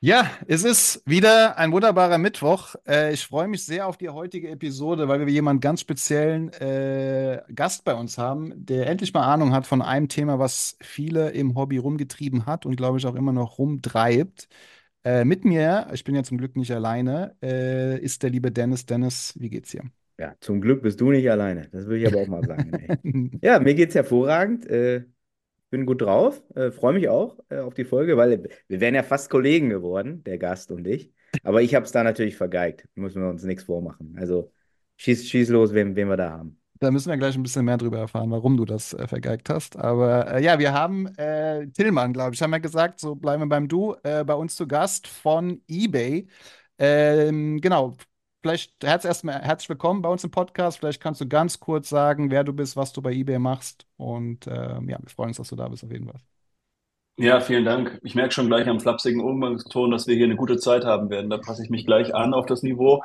Ja, es ist wieder ein wunderbarer Mittwoch. Äh, ich freue mich sehr auf die heutige Episode, weil wir jemanden ganz speziellen äh, Gast bei uns haben, der endlich mal Ahnung hat von einem Thema, was viele im Hobby rumgetrieben hat und glaube ich auch immer noch rumtreibt. Äh, mit mir, ich bin ja zum Glück nicht alleine, äh, ist der liebe Dennis. Dennis, wie geht's dir? Ja, zum Glück bist du nicht alleine. Das würde ich aber auch mal sagen. Ja, mir geht's hervorragend. Bin gut drauf. Äh, freue mich auch äh, auf die Folge, weil wir wären ja fast Kollegen geworden, der Gast und ich. Aber ich habe es da natürlich vergeigt. Müssen wir uns nichts vormachen. Also schieß, schieß los, wen, wen wir da haben. Da müssen wir gleich ein bisschen mehr drüber erfahren, warum du das äh, vergeigt hast. Aber äh, ja, wir haben äh, Tillmann, glaube ich, haben wir gesagt, so bleiben wir beim Du, äh, bei uns zu Gast von eBay. Ähm, genau, vielleicht herz erstmal herzlich willkommen bei uns im Podcast. Vielleicht kannst du ganz kurz sagen, wer du bist, was du bei eBay machst. Und ähm, ja, wir freuen uns, dass du da bist auf jeden Fall. Ja, vielen Dank. Ich merke schon gleich am flapsigen Umgangston, dass wir hier eine gute Zeit haben werden. Da passe ich mich gleich an auf das Niveau.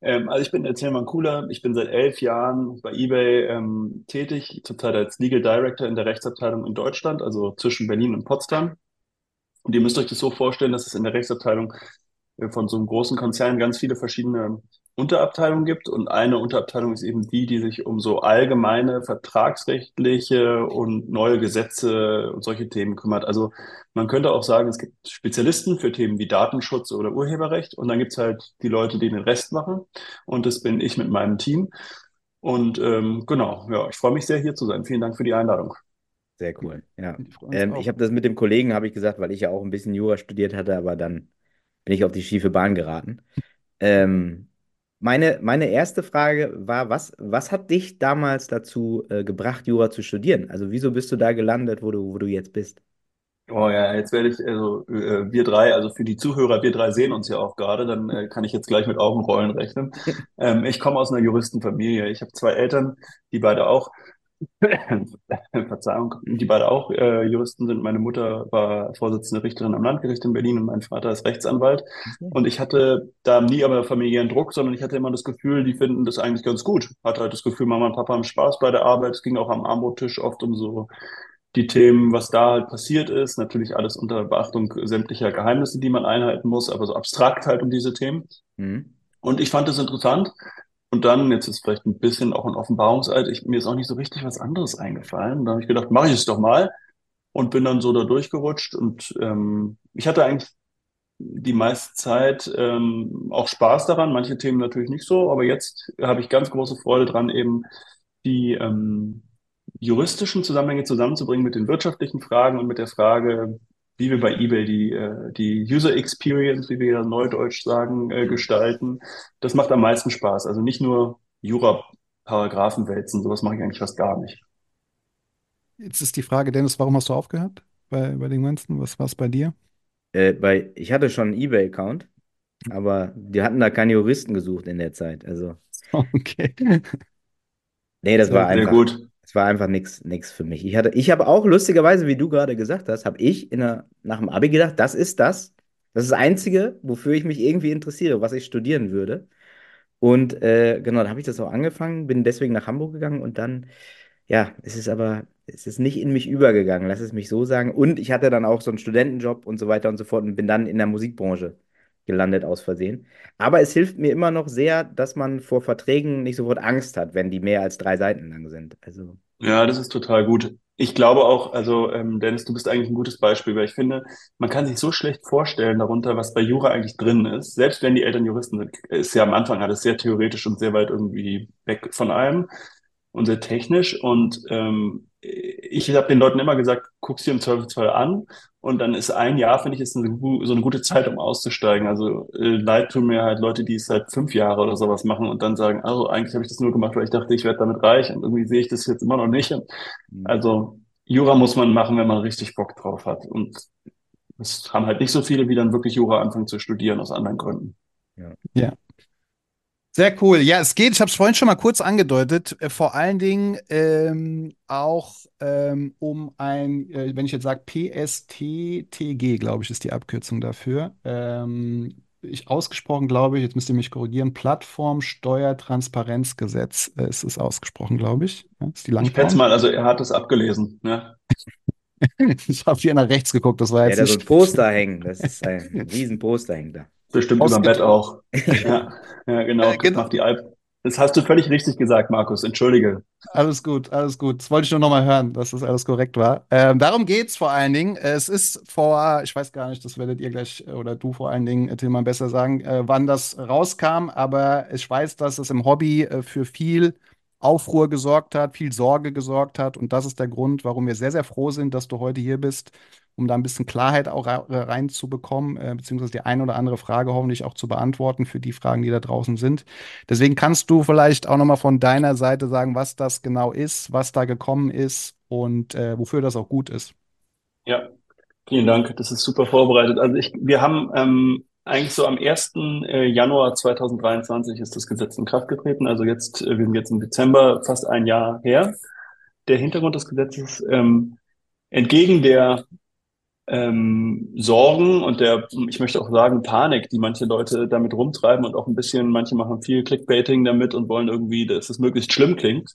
Ähm, also ich bin der Tilman Kula. Ich bin seit elf Jahren bei eBay ähm, tätig, zurzeit als Legal Director in der Rechtsabteilung in Deutschland, also zwischen Berlin und Potsdam. Und ihr müsst euch das so vorstellen, dass es in der Rechtsabteilung äh, von so einem großen Konzern ganz viele verschiedene Unterabteilungen gibt. Und eine Unterabteilung ist eben die, die sich um so allgemeine vertragsrechtliche und neue Gesetze und solche Themen kümmert. Also man könnte auch sagen, es gibt Spezialisten für Themen wie Datenschutz oder Urheberrecht. Und dann gibt es halt die Leute, die den Rest machen. Und das bin ich mit meinem Team. Und ähm, genau, ja, ich freue mich sehr, hier zu sein. Vielen Dank für die Einladung. Sehr cool. Ja. Ähm, ich habe das mit dem Kollegen, habe ich gesagt, weil ich ja auch ein bisschen Jura studiert hatte, aber dann bin ich auf die schiefe Bahn geraten. Ähm, meine, meine erste Frage war, was, was hat dich damals dazu äh, gebracht, Jura zu studieren? Also wieso bist du da gelandet, wo du, wo du jetzt bist? Oh ja, jetzt werde ich, also äh, wir drei, also für die Zuhörer, wir drei sehen uns ja auch gerade, dann äh, kann ich jetzt gleich mit Augenrollen rechnen. Ähm, ich komme aus einer Juristenfamilie. Ich habe zwei Eltern, die beide auch Verzeihung, die beide auch äh, Juristen sind. Meine Mutter war Vorsitzende Richterin am Landgericht in Berlin und mein Vater ist Rechtsanwalt. Okay. Und ich hatte da nie aber familiären Druck, sondern ich hatte immer das Gefühl, die finden das eigentlich ganz gut. Hatte halt das Gefühl, Mama und Papa haben Spaß bei der Arbeit. Es ging auch am Armbrottisch oft um so die Themen, was da halt passiert ist. Natürlich alles unter Beachtung sämtlicher Geheimnisse, die man einhalten muss, aber so abstrakt halt um diese Themen. Mhm. Und ich fand es interessant und dann, jetzt ist vielleicht ein bisschen auch ein Offenbarungseid, ich, mir ist auch nicht so richtig was anderes eingefallen. Da habe ich gedacht, mache ich es doch mal und bin dann so da durchgerutscht. Und ähm, ich hatte eigentlich die meiste Zeit ähm, auch Spaß daran, manche Themen natürlich nicht so, aber jetzt habe ich ganz große Freude dran, eben die ähm, juristischen Zusammenhänge zusammenzubringen mit den wirtschaftlichen Fragen und mit der Frage, wie wir bei eBay die, äh, die User Experience, wie wir ja neudeutsch sagen, äh, gestalten. Das macht am meisten Spaß. Also nicht nur Jura-Paragraphen wälzen, sowas mache ich eigentlich fast gar nicht. Jetzt ist die Frage, Dennis, warum hast du aufgehört bei, bei den ganzen? Was war es bei dir? Äh, bei, ich hatte schon einen eBay-Account, aber die hatten da keine Juristen gesucht in der Zeit. Also. Okay. Nee, das war einfach. Sehr gut es war einfach nichts für mich. Ich hatte, ich habe auch lustigerweise, wie du gerade gesagt hast, habe ich der, nach dem Abi gedacht, das ist das. Das ist das Einzige, wofür ich mich irgendwie interessiere, was ich studieren würde. Und äh, genau, da habe ich das auch angefangen, bin deswegen nach Hamburg gegangen und dann, ja, es ist aber, es ist nicht in mich übergegangen, lass es mich so sagen. Und ich hatte dann auch so einen Studentenjob und so weiter und so fort und bin dann in der Musikbranche gelandet aus Versehen. Aber es hilft mir immer noch sehr, dass man vor Verträgen nicht sofort Angst hat, wenn die mehr als drei Seiten lang sind. Also ja, das ist total gut. Ich glaube auch, also ähm, Dennis, du bist eigentlich ein gutes Beispiel, weil ich finde, man kann sich so schlecht vorstellen darunter, was bei Jura eigentlich drin ist. Selbst wenn die Eltern Juristen sind, ist ja am Anfang alles sehr theoretisch und sehr weit irgendwie weg von allem und sehr technisch. Und ähm, ich habe den Leuten immer gesagt, guck sie im Zweifelsfall an und dann ist ein Jahr, finde ich, ist eine, so eine gute Zeit, um auszusteigen. Also äh, leid tun mir halt Leute, die es seit fünf Jahre oder sowas machen und dann sagen, also eigentlich habe ich das nur gemacht, weil ich dachte, ich werde damit reich und irgendwie sehe ich das jetzt immer noch nicht. Mhm. Also Jura muss man machen, wenn man richtig Bock drauf hat. Und es haben halt nicht so viele, wie dann wirklich Jura anfangen zu studieren aus anderen Gründen. Ja. ja. Sehr cool. Ja, es geht, ich habe es vorhin schon mal kurz angedeutet, äh, vor allen Dingen ähm, auch ähm, um ein, äh, wenn ich jetzt sage PSTTG, glaube ich, ist die Abkürzung dafür. Ähm, ich ausgesprochen, glaube ich, jetzt müsst ihr mich korrigieren, Plattformsteuertransparenzgesetz äh, ist es ausgesprochen, glaube ich. Ja, ist die Ich schätze mal, also er hat es abgelesen. Ja. ich habe hier nach rechts geguckt, das war jetzt. Ja, da so ein Poster hängen, das ist ein riesen Poster hängt da. Bestimmt über Bett auch. ja, ja, genau. Äh, genau. die Alp. Das hast du völlig richtig gesagt, Markus. Entschuldige. Alles gut, alles gut. Das wollte ich nur noch mal hören, dass das alles korrekt war. Ähm, darum geht es vor allen Dingen. Es ist vor, ich weiß gar nicht, das werdet ihr gleich oder du vor allen Dingen, Tilman, besser sagen, äh, wann das rauskam. Aber ich weiß, dass es im Hobby äh, für viel Aufruhr gesorgt hat, viel Sorge gesorgt hat. Und das ist der Grund, warum wir sehr, sehr froh sind, dass du heute hier bist um da ein bisschen Klarheit auch reinzubekommen, äh, beziehungsweise die eine oder andere Frage hoffentlich auch zu beantworten für die Fragen, die da draußen sind. Deswegen kannst du vielleicht auch nochmal von deiner Seite sagen, was das genau ist, was da gekommen ist und äh, wofür das auch gut ist. Ja, vielen Dank. Das ist super vorbereitet. Also ich, wir haben ähm, eigentlich so am 1. Äh, Januar 2023 ist das Gesetz in Kraft getreten. Also jetzt, äh, wir sind jetzt im Dezember, fast ein Jahr her. Der Hintergrund des Gesetzes ähm, entgegen der ähm, Sorgen und der, ich möchte auch sagen, Panik, die manche Leute damit rumtreiben und auch ein bisschen, manche machen viel Clickbaiting damit und wollen irgendwie, dass es möglichst schlimm klingt,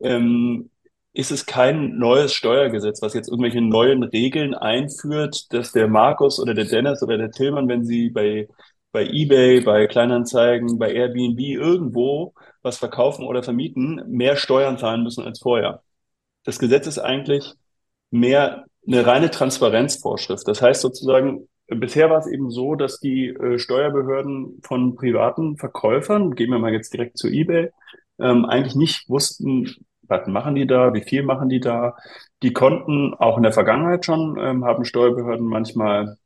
ähm, ist es kein neues Steuergesetz, was jetzt irgendwelche neuen Regeln einführt, dass der Markus oder der Dennis oder der Tillmann, wenn sie bei, bei eBay, bei Kleinanzeigen, bei Airbnb irgendwo was verkaufen oder vermieten, mehr Steuern zahlen müssen als vorher. Das Gesetz ist eigentlich mehr eine reine Transparenzvorschrift. Das heißt sozusagen, bisher war es eben so, dass die äh, Steuerbehörden von privaten Verkäufern, gehen wir mal jetzt direkt zu eBay, ähm, eigentlich nicht wussten, was machen die da, wie viel machen die da. Die konnten auch in der Vergangenheit schon, ähm, haben Steuerbehörden manchmal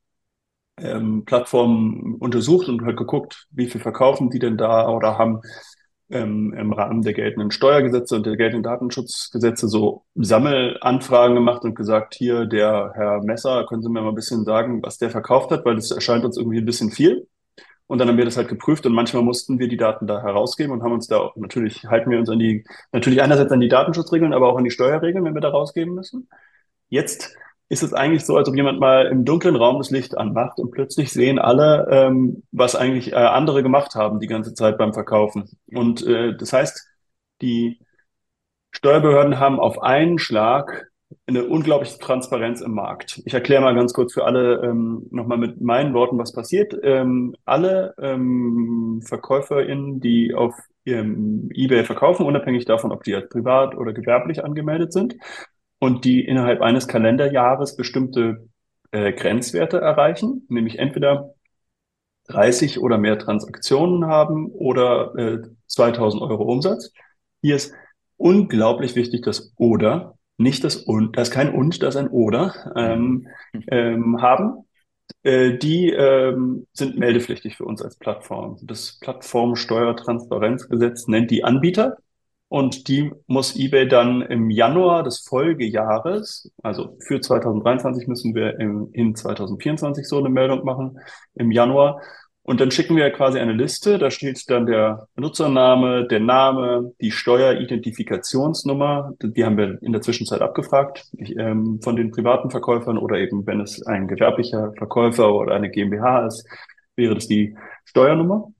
ähm, Plattformen untersucht und halt geguckt, wie viel verkaufen die denn da oder haben ähm, im Rahmen der geltenden Steuergesetze und der geltenden Datenschutzgesetze so Sammelanfragen gemacht und gesagt, hier, der Herr Messer, können Sie mir mal ein bisschen sagen, was der verkauft hat, weil das erscheint uns irgendwie ein bisschen viel. Und dann haben wir das halt geprüft und manchmal mussten wir die Daten da herausgeben und haben uns da auch, natürlich halten wir uns an die, natürlich einerseits an die Datenschutzregeln, aber auch an die Steuerregeln, wenn wir da rausgeben müssen. Jetzt ist es eigentlich so, als ob jemand mal im dunklen Raum das Licht anmacht und plötzlich sehen alle, ähm, was eigentlich äh, andere gemacht haben die ganze Zeit beim Verkaufen. Und äh, das heißt, die Steuerbehörden haben auf einen Schlag eine unglaubliche Transparenz im Markt. Ich erkläre mal ganz kurz für alle ähm, nochmal mit meinen Worten, was passiert. Ähm, alle ähm, VerkäuferInnen, die auf ihrem eBay verkaufen, unabhängig davon, ob die als privat oder gewerblich angemeldet sind, und die innerhalb eines Kalenderjahres bestimmte äh, Grenzwerte erreichen, nämlich entweder 30 oder mehr Transaktionen haben oder äh, 2000 Euro Umsatz. Hier ist unglaublich wichtig das oder, nicht das und, das kein und, das ein oder, ähm, ähm, haben. Äh, die ähm, sind meldepflichtig für uns als Plattform. Das Plattformsteuertransparenzgesetz nennt die Anbieter und die muss eBay dann im Januar des Folgejahres, also für 2023 müssen wir im, in 2024 so eine Meldung machen, im Januar. Und dann schicken wir quasi eine Liste, da steht dann der Benutzername, der Name, die Steueridentifikationsnummer, die haben wir in der Zwischenzeit abgefragt ich, ähm, von den privaten Verkäufern oder eben wenn es ein gewerblicher Verkäufer oder eine GmbH ist, wäre das die Steuernummer.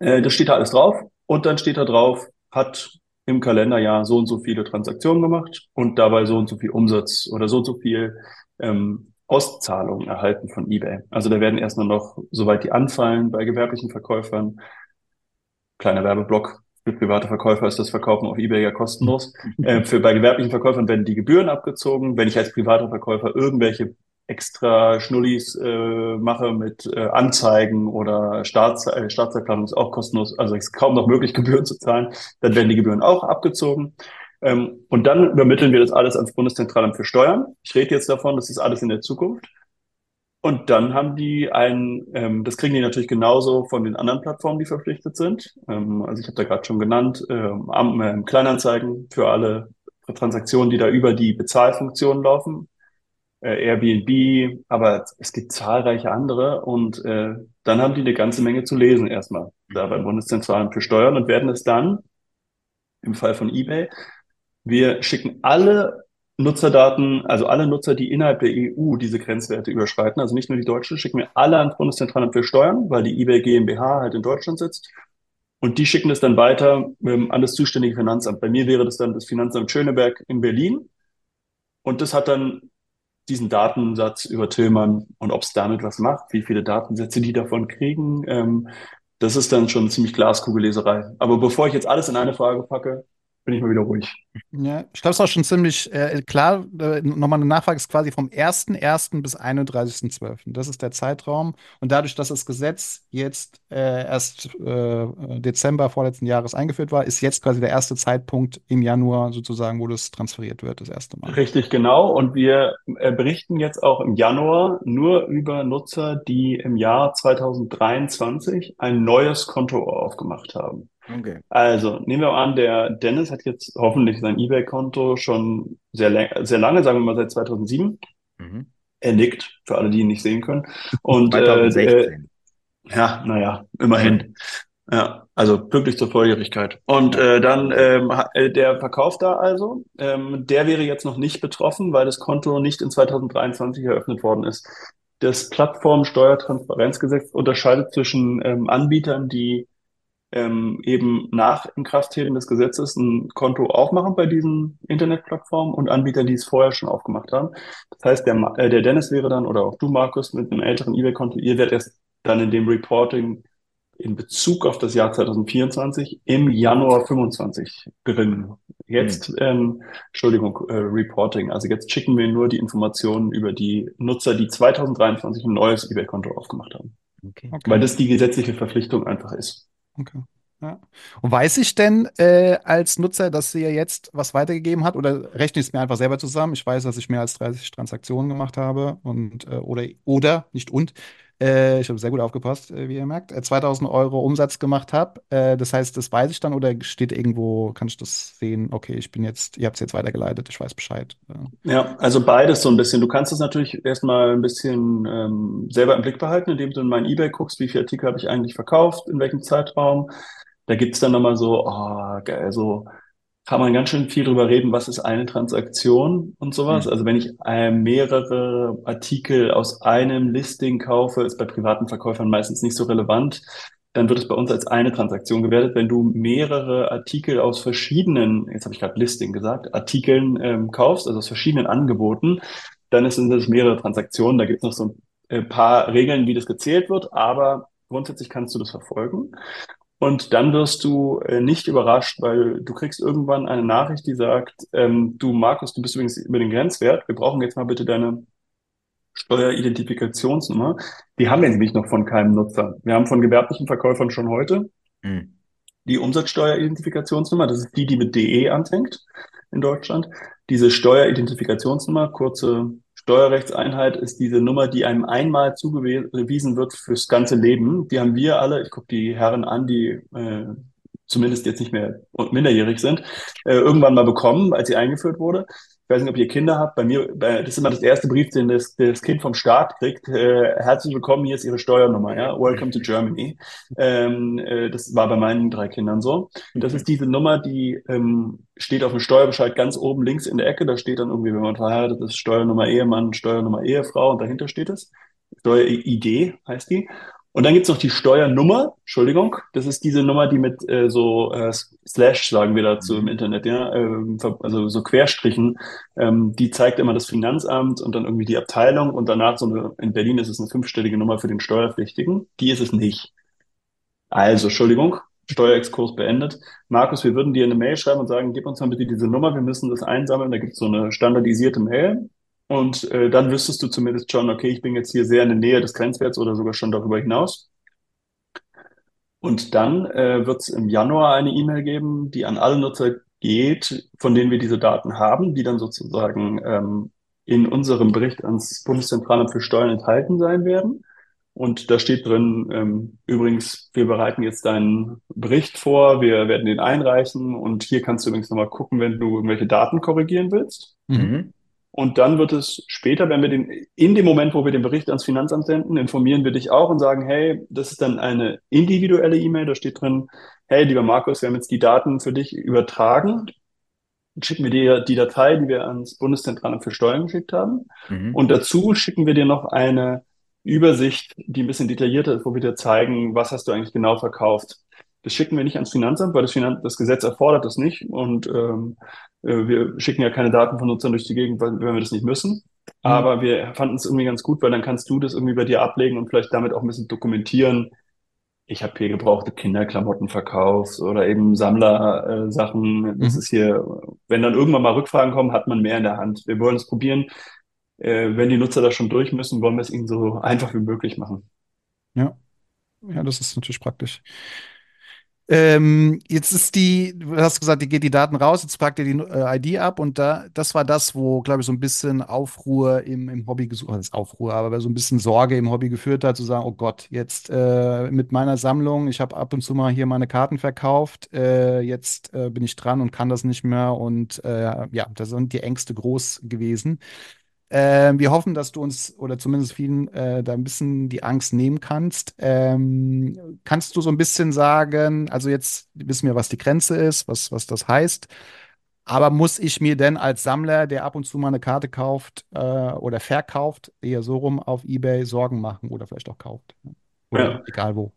Äh, das steht da alles drauf und dann steht da drauf, hat im Kalenderjahr so und so viele Transaktionen gemacht und dabei so und so viel Umsatz oder so und so viel ähm, Auszahlungen erhalten von eBay. Also da werden erstmal noch, soweit die anfallen, bei gewerblichen Verkäufern, kleiner Werbeblock, für private Verkäufer ist das Verkaufen auf eBay ja kostenlos. Äh, für bei gewerblichen Verkäufern werden die Gebühren abgezogen. Wenn ich als privater Verkäufer irgendwelche extra Schnullis äh, mache mit äh, Anzeigen oder Staats, äh, Staatszeitplanung ist auch kostenlos, also ist kaum noch möglich, Gebühren zu zahlen, dann werden die Gebühren auch abgezogen. Ähm, und dann übermitteln wir das alles ans Bundeszentralamt für Steuern. Ich rede jetzt davon, das ist alles in der Zukunft. Und dann haben die ein, ähm, das kriegen die natürlich genauso von den anderen Plattformen, die verpflichtet sind. Ähm, also ich habe da gerade schon genannt, ähm, äh, Kleinanzeigen für alle Transaktionen, die da über die Bezahlfunktion laufen, äh, Airbnb, aber es gibt zahlreiche andere und äh, dann haben die eine ganze Menge zu lesen erstmal. da beim Bundeszentralen für Steuern und werden es dann im Fall von eBay, wir schicken alle Nutzerdaten, also alle Nutzer, die innerhalb der EU diese Grenzwerte überschreiten, also nicht nur die Deutschen, schicken wir alle ans Bundeszentralamt für Steuern, weil die eBay GmbH halt in Deutschland sitzt. Und die schicken es dann weiter ähm, an das zuständige Finanzamt. Bei mir wäre das dann das Finanzamt Schöneberg in Berlin. Und das hat dann diesen Datensatz über Tillmann und ob es damit was macht, wie viele Datensätze die davon kriegen, ähm, das ist dann schon ziemlich Glaskugelleserei. Aber bevor ich jetzt alles in eine Frage packe, bin ich mal wieder ruhig. Ja, ich glaube, es ist auch schon ziemlich äh, klar. Äh, nochmal eine Nachfrage ist quasi vom 1.1. bis 31.12. Das ist der Zeitraum. Und dadurch, dass das Gesetz jetzt äh, erst äh, Dezember vorletzten Jahres eingeführt war, ist jetzt quasi der erste Zeitpunkt im Januar sozusagen, wo das transferiert wird, das erste Mal. Richtig, genau. Und wir äh, berichten jetzt auch im Januar nur über Nutzer, die im Jahr 2023 ein neues Konto aufgemacht haben. Okay. Also, nehmen wir an, der Dennis hat jetzt hoffentlich sein eBay-Konto schon sehr, sehr lange, sagen wir mal seit 2007. Mhm. Er nickt, für alle, die ihn nicht sehen können. Und, 2016. Äh, äh, ja, naja, immerhin. Ja, also pünktlich zur Volljährigkeit. Und äh, dann ähm, äh, der Verkauf da also, ähm, der wäre jetzt noch nicht betroffen, weil das Konto nicht in 2023 eröffnet worden ist. Das Plattformsteuertransparenzgesetz unterscheidet zwischen ähm, Anbietern, die ähm, eben nach Inkrafttreten des Gesetzes ein Konto aufmachen bei diesen Internetplattformen und Anbieter, die es vorher schon aufgemacht haben. Das heißt, der, äh, der Dennis wäre dann oder auch du, Markus, mit einem älteren eBay-Konto, ihr werdet erst dann in dem Reporting in Bezug auf das Jahr 2024 im Januar 25 drin. Jetzt, mhm. ähm, Entschuldigung, äh, Reporting. Also jetzt schicken wir nur die Informationen über die Nutzer, die 2023 ein neues eBay-Konto aufgemacht haben. Okay. Okay. Weil das die gesetzliche Verpflichtung einfach ist. Okay. Ja. Und weiß ich denn äh, als Nutzer, dass sie ja jetzt was weitergegeben hat oder rechne ich es mir einfach selber zusammen? Ich weiß, dass ich mehr als 30 Transaktionen gemacht habe und äh, oder oder nicht und äh, ich habe sehr gut aufgepasst, äh, wie ihr merkt, 2000 äh, Euro Umsatz gemacht habe. Äh, das heißt, das weiß ich dann oder steht irgendwo, kann ich das sehen? Okay, ich bin jetzt, ihr habt es jetzt weitergeleitet, ich weiß Bescheid. Ja, also beides so ein bisschen. Du kannst es natürlich erstmal ein bisschen ähm, selber im Blick behalten, indem du in mein eBay guckst, wie viele Artikel habe ich eigentlich verkauft, in welchem Zeitraum. Da gibt es dann nochmal so, oh, geil, so kann man ganz schön viel drüber reden, was ist eine Transaktion und sowas. Mhm. Also wenn ich äh, mehrere Artikel aus einem Listing kaufe, ist bei privaten Verkäufern meistens nicht so relevant. Dann wird es bei uns als eine Transaktion gewertet. Wenn du mehrere Artikel aus verschiedenen, jetzt habe ich gerade Listing gesagt, Artikeln ähm, kaufst, also aus verschiedenen Angeboten, dann sind das mehrere Transaktionen. Da gibt es noch so ein äh, paar Regeln, wie das gezählt wird, aber grundsätzlich kannst du das verfolgen. Und dann wirst du äh, nicht überrascht, weil du kriegst irgendwann eine Nachricht, die sagt, ähm, du Markus, du bist übrigens über den Grenzwert. Wir brauchen jetzt mal bitte deine Steueridentifikationsnummer. Die haben wir nämlich noch von keinem Nutzer. Wir haben von gewerblichen Verkäufern schon heute mhm. die Umsatzsteueridentifikationsnummer. Das ist die, die mit DE anfängt in Deutschland. Diese Steueridentifikationsnummer, kurze Steuerrechtseinheit ist diese Nummer, die einem einmal zugewiesen wird fürs ganze Leben. Die haben wir alle, ich gucke die Herren an, die äh, zumindest jetzt nicht mehr minderjährig sind, äh, irgendwann mal bekommen, als sie eingeführt wurde. Ich weiß nicht, ob ihr Kinder habt. Bei mir, das ist immer das erste Brief, den das, das Kind vom Staat kriegt. Äh, herzlich willkommen, hier ist Ihre Steuernummer. Ja? Welcome to Germany. Ähm, äh, das war bei meinen drei Kindern so. Das ist diese Nummer, die ähm, steht auf dem Steuerbescheid ganz oben links in der Ecke. Da steht dann irgendwie, wenn man verheiratet ist, Steuernummer Ehemann, Steuernummer Ehefrau und dahinter steht es. Steuer-ID heißt die. Und dann gibt's noch die Steuernummer, Entschuldigung, das ist diese Nummer, die mit äh, so äh, Slash, sagen wir dazu im Internet, ja, ähm, also so Querstrichen, ähm, die zeigt immer das Finanzamt und dann irgendwie die Abteilung und danach so eine, in Berlin ist es eine fünfstellige Nummer für den Steuerpflichtigen, die ist es nicht. Also, Entschuldigung, Steuerexkurs beendet. Markus, wir würden dir eine Mail schreiben und sagen, gib uns mal bitte diese Nummer, wir müssen das einsammeln. Da gibt's so eine standardisierte Mail. Und äh, dann wüsstest du zumindest schon, okay, ich bin jetzt hier sehr in der Nähe des Grenzwerts oder sogar schon darüber hinaus. Und dann äh, wird es im Januar eine E-Mail geben, die an alle Nutzer geht, von denen wir diese Daten haben, die dann sozusagen ähm, in unserem Bericht ans Bundeszentralamt für Steuern enthalten sein werden. Und da steht drin, ähm, übrigens, wir bereiten jetzt deinen Bericht vor, wir werden den einreichen und hier kannst du übrigens nochmal gucken, wenn du irgendwelche Daten korrigieren willst. Mhm. Und dann wird es später, wenn wir den, in dem Moment, wo wir den Bericht ans Finanzamt senden, informieren wir dich auch und sagen, hey, das ist dann eine individuelle E-Mail, da steht drin, hey, lieber Markus, wir haben jetzt die Daten für dich übertragen. Dann schicken wir dir die Datei, die wir ans Bundeszentralamt für Steuern geschickt haben. Mhm. Und dazu schicken wir dir noch eine Übersicht, die ein bisschen detaillierter ist, wo wir dir zeigen, was hast du eigentlich genau verkauft. Das schicken wir nicht ans Finanzamt, weil das, Finanz das Gesetz erfordert das nicht. Und ähm, äh, wir schicken ja keine Daten von Nutzern durch die Gegend, weil, wenn wir das nicht müssen. Mhm. Aber wir fanden es irgendwie ganz gut, weil dann kannst du das irgendwie bei dir ablegen und vielleicht damit auch ein bisschen dokumentieren. Ich habe hier gebrauchte Kinderklamotten verkauft oder eben Sammlersachen. Äh, das mhm. ist hier, wenn dann irgendwann mal Rückfragen kommen, hat man mehr in der Hand. Wir wollen es probieren. Äh, wenn die Nutzer da schon durch müssen, wollen wir es ihnen so einfach wie möglich machen. Ja. Ja, das ist natürlich praktisch. Ähm, jetzt ist die, du hast gesagt, die geht die Daten raus, jetzt packt ihr die äh, ID ab und da, das war das, wo, glaube ich, so ein bisschen Aufruhr im, im Hobby gesucht, hat, Aufruhr, aber so ein bisschen Sorge im Hobby geführt hat, zu sagen, oh Gott, jetzt äh, mit meiner Sammlung, ich habe ab und zu mal hier meine Karten verkauft, äh, jetzt äh, bin ich dran und kann das nicht mehr und äh, ja, da sind die Ängste groß gewesen. Ähm, wir hoffen, dass du uns oder zumindest vielen äh, da ein bisschen die Angst nehmen kannst. Ähm, kannst du so ein bisschen sagen, also jetzt wissen wir, was die Grenze ist, was, was das heißt. Aber muss ich mir denn als Sammler, der ab und zu mal eine Karte kauft äh, oder verkauft, eher so rum auf eBay Sorgen machen oder vielleicht auch kauft? Oder ja. egal wo.